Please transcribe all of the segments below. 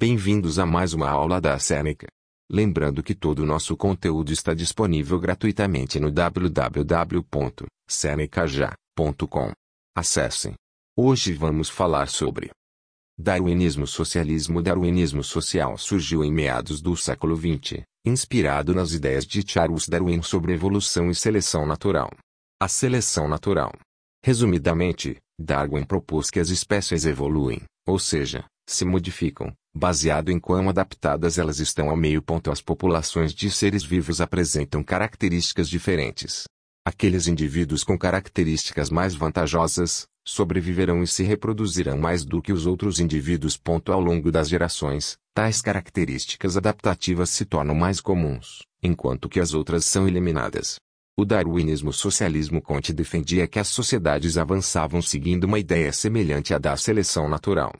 Bem-vindos a mais uma aula da Seneca. Lembrando que todo o nosso conteúdo está disponível gratuitamente no www.senecaja.com. Acessem. Hoje vamos falar sobre Darwinismo Socialismo Darwinismo social surgiu em meados do século XX, inspirado nas ideias de Charles Darwin sobre evolução e seleção natural. A seleção natural. Resumidamente, Darwin propôs que as espécies evoluem, ou seja, se modificam, baseado em quão adaptadas elas estão ao meio. As populações de seres vivos apresentam características diferentes. Aqueles indivíduos com características mais vantajosas sobreviverão e se reproduzirão mais do que os outros indivíduos. Ao longo das gerações, tais características adaptativas se tornam mais comuns, enquanto que as outras são eliminadas. O darwinismo socialismo Conte defendia que as sociedades avançavam seguindo uma ideia semelhante à da seleção natural.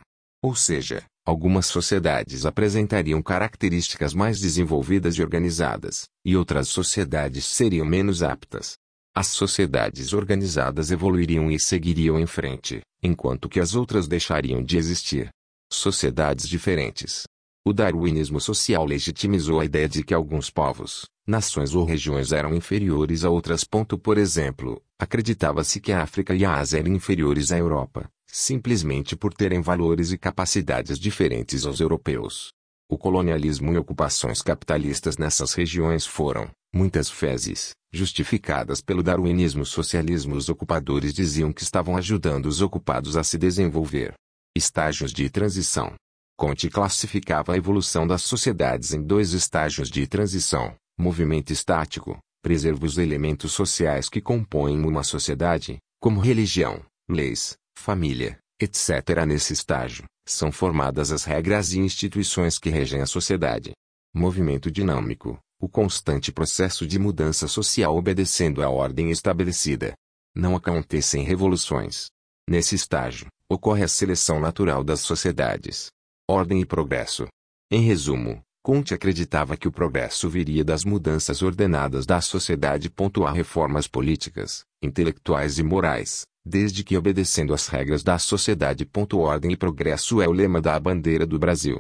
Ou seja, algumas sociedades apresentariam características mais desenvolvidas e organizadas, e outras sociedades seriam menos aptas. As sociedades organizadas evoluiriam e seguiriam em frente, enquanto que as outras deixariam de existir. Sociedades diferentes. O darwinismo social legitimizou a ideia de que alguns povos, nações ou regiões eram inferiores a outras. Por exemplo, acreditava-se que a África e a Ásia eram inferiores à Europa, simplesmente por terem valores e capacidades diferentes aos europeus. O colonialismo e ocupações capitalistas nessas regiões foram, muitas vezes, justificadas pelo darwinismo socialismo. Os ocupadores diziam que estavam ajudando os ocupados a se desenvolver. Estágios de transição. Conte classificava a evolução das sociedades em dois estágios de transição: movimento estático, preserva os elementos sociais que compõem uma sociedade, como religião, leis, família, etc. Nesse estágio, são formadas as regras e instituições que regem a sociedade. Movimento dinâmico, o constante processo de mudança social obedecendo à ordem estabelecida. Não acontecem revoluções. Nesse estágio, ocorre a seleção natural das sociedades. Ordem e progresso. Em resumo, Conte acreditava que o progresso viria das mudanças ordenadas da sociedade. A reformas políticas, intelectuais e morais, desde que obedecendo às regras da sociedade. Ordem e progresso é o lema da bandeira do Brasil.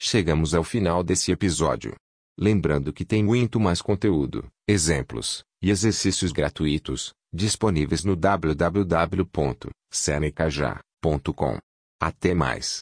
Chegamos ao final desse episódio. Lembrando que tem muito mais conteúdo, exemplos e exercícios gratuitos disponíveis no www.senecaja.com. Até mais.